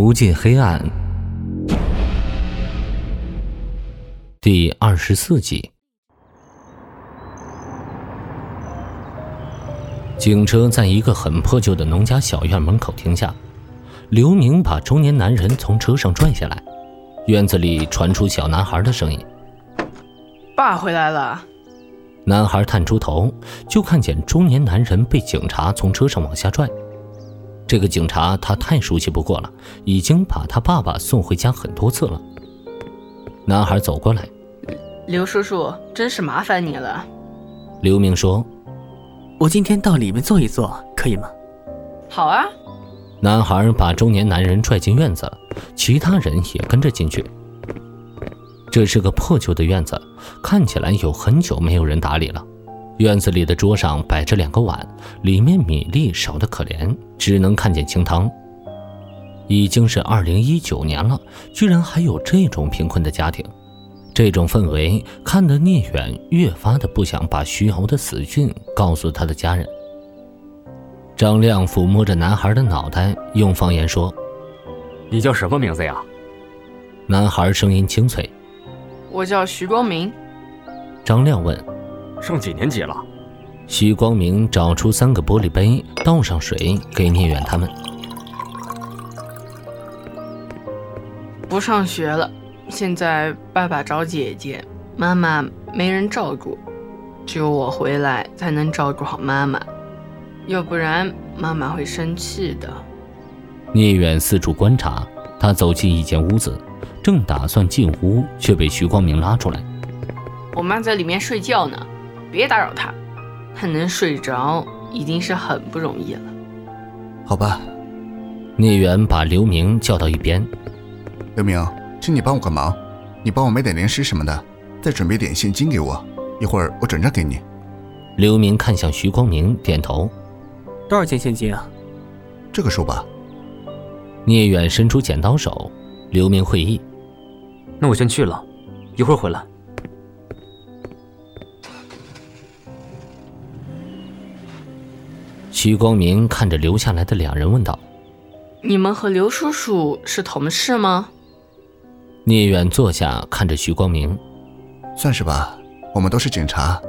无尽黑暗，第二十四集。警车在一个很破旧的农家小院门口停下，刘明把中年男人从车上拽下来，院子里传出小男孩的声音：“爸回来了。”男孩探出头，就看见中年男人被警察从车上往下拽。这个警察他太熟悉不过了，已经把他爸爸送回家很多次了。男孩走过来，刘叔叔，真是麻烦你了。刘明说：“我今天到里面坐一坐，可以吗？”好啊。男孩把中年男人拽进院子，其他人也跟着进去。这是个破旧的院子，看起来有很久没有人打理了。院子里的桌上摆着两个碗，里面米粒少得可怜，只能看见清汤。已经是二零一九年了，居然还有这种贫困的家庭，这种氛围看得聂远越发的不想把徐瑶的死讯告诉他的家人。张亮抚摸着男孩的脑袋，用方言说：“你叫什么名字呀？”男孩声音清脆：“我叫徐光明。”张亮问。上几年级了？徐光明找出三个玻璃杯，倒上水给聂远他们。不上学了，现在爸爸找姐姐，妈妈没人照顾，只有我回来才能照顾好妈妈，要不然妈妈会生气的。聂远四处观察，他走进一间屋子，正打算进屋，却被徐光明拉出来。我妈在里面睡觉呢。别打扰他，他能睡着已经是很不容易了。好吧，聂远把刘明叫到一边。刘明，请你帮我个忙，你帮我买点零食什么的，再准备点现金给我，一会儿我转账给你。刘明看向徐光明，点头。多少钱现金啊？这个数吧。聂远伸出剪刀手，刘明会意。那我先去了，一会儿回来。徐光明看着留下来的两人，问道：“你们和刘叔叔是同事吗？”聂远坐下，看着徐光明：“算是吧，我们都是警察。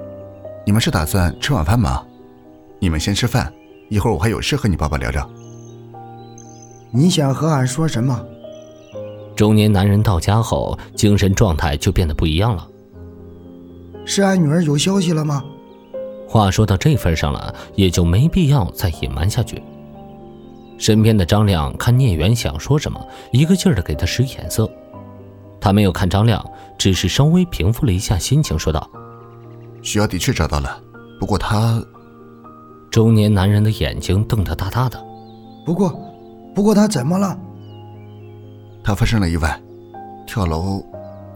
你们是打算吃晚饭吗？你们先吃饭，一会儿我还有事和你爸爸聊聊。”你想和俺说什么？中年男人到家后，精神状态就变得不一样了。是俺女儿有消息了吗？话说到这份上了，也就没必要再隐瞒下去。身边的张亮看聂远想说什么，一个劲儿的给他使眼色。他没有看张亮，只是稍微平复了一下心情，说道：“徐瑶的确找到了，不过他……”中年男人的眼睛瞪得大大的。不过，不过他怎么了？他发生了意外，跳楼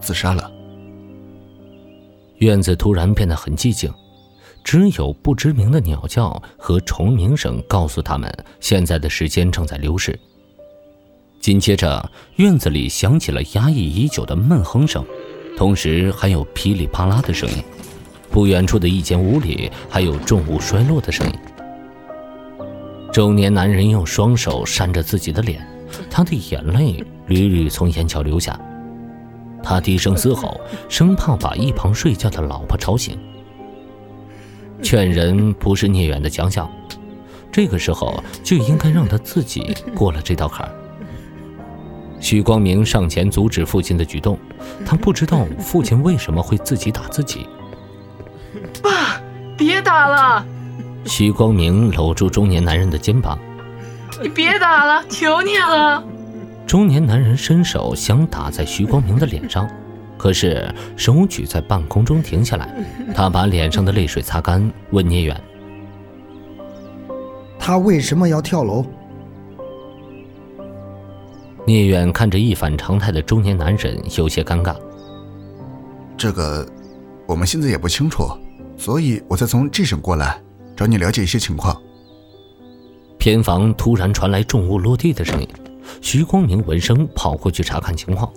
自杀了。院子突然变得很寂静。只有不知名的鸟叫和虫鸣声告诉他们，现在的时间正在流逝。紧接着，院子里响起了压抑已久的闷哼声，同时还有噼里啪啦的声音。不远处的一间屋里还有重物摔落的声音。中年男人用双手扇着自己的脸，他的眼泪屡屡从眼角流下。他低声嘶吼，生怕把一旁睡觉的老婆吵醒。劝人不是聂远的强项，这个时候就应该让他自己过了这道坎儿。许光明上前阻止父亲的举动，他不知道父亲为什么会自己打自己。爸，别打了！许光明搂住中年男人的肩膀：“你别打了，求你了！”中年男人伸手想打在徐光明的脸上。可是手举在半空中停下来，他把脸上的泪水擦干，问聂远：“他为什么要跳楼？”聂远看着一反常态的中年男人，有些尴尬。这个我们现在也不清楚，所以我才从 G 省过来找你了解一些情况。偏房突然传来重物落地的声音，徐光明闻声跑过去查看情况。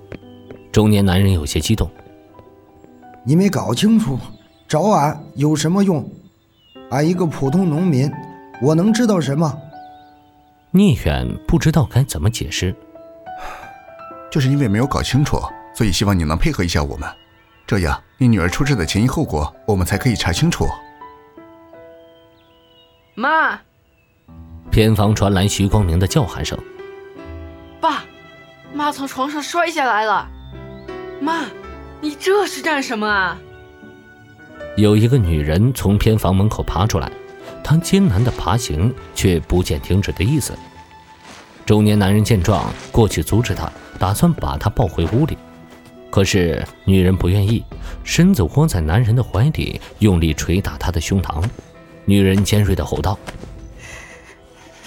中年男人有些激动：“你没搞清楚，找俺有什么用？俺一个普通农民，我能知道什么？”聂远不知道该怎么解释。就是因为没有搞清楚，所以希望你能配合一下我们，这样你女儿出事的前因后果，我们才可以查清楚。妈，偏房传来徐光明的叫喊声。爸，妈从床上摔下来了。妈，你这是干什么啊？有一个女人从偏房门口爬出来，她艰难的爬行，却不见停止的意思。中年男人见状，过去阻止她，打算把她抱回屋里。可是女人不愿意，身子窝在男人的怀里，用力捶打他的胸膛。女人尖锐的吼道：“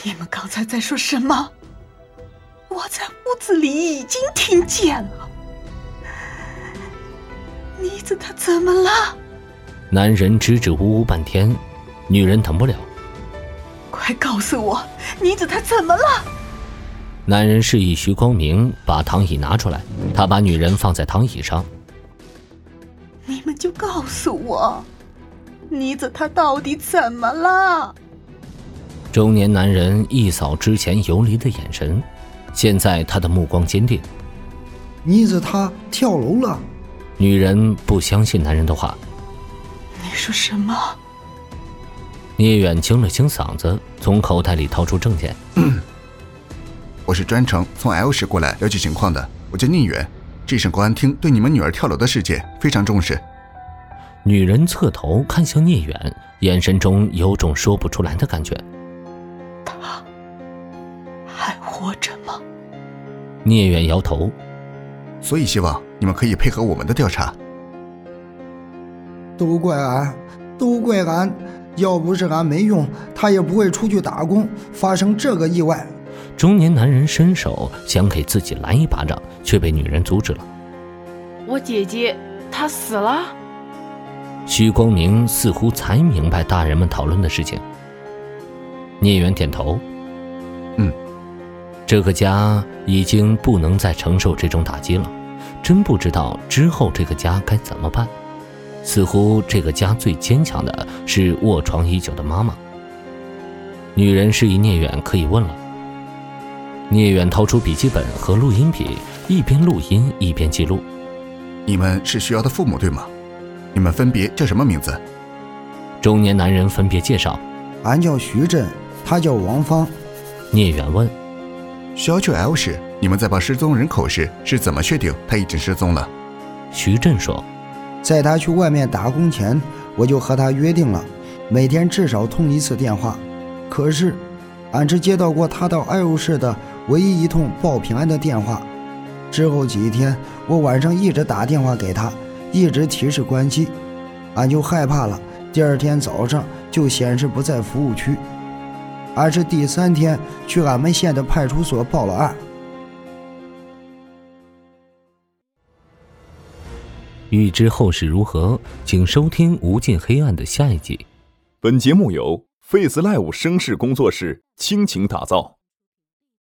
你们刚才在说什么？我在屋子里已经听见了。妮子她怎么了？”男人支支吾吾半天，女人等不了，快告诉我，妮子她怎么了？男人示意徐光明把躺椅拿出来，他把女人放在躺椅上。你们就告诉我，妮子她到底怎么了？中年男人一扫之前游离的眼神，现在他的目光坚定。妮子她跳楼了。女人不相信男人的话。你说什么？聂远清了清嗓子，从口袋里掏出证件。我是专程从 L 市过来了解情况的，我叫聂远。这省公安厅对你们女儿跳楼的事件非常重视。女人侧头看向聂远，眼神中有种说不出来的感觉。他还活着吗？聂远摇头。所以希望你们可以配合我们的调查。都怪俺，都怪俺！要不是俺没用，他也不会出去打工，发生这个意外。中年男人伸手想给自己来一巴掌，却被女人阻止了。我姐姐她死了。徐光明似乎才明白大人们讨论的事情。聂远点头，嗯，这个家已经不能再承受这种打击了，真不知道之后这个家该怎么办。似乎这个家最坚强的是卧床已久的妈妈。女人示意聂远可以问了。聂远掏出笔记本和录音笔，一边录音一边记录。你们是徐瑶的父母对吗？你们分别叫什么名字？中年男人分别介绍。俺叫徐振，他叫王芳。聂远问。徐瑶去 L 市，你们在报失踪人口时是怎么确定他已经失踪了？徐振说。在他去外面打工前，我就和他约定了，每天至少通一次电话。可是，俺只接到过他到 L 市的唯一一通报平安的电话。之后几天，我晚上一直打电话给他，一直提示关机，俺就害怕了。第二天早上就显示不在服务区。俺是第三天去俺们县的派出所报了案。欲知后事如何，请收听《无尽黑暗》的下一集。本节目由 Face Live 声势工作室倾情打造。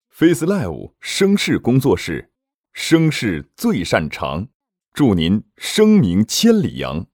Face Live 声势工作室，声势最擅长，祝您声名千里扬。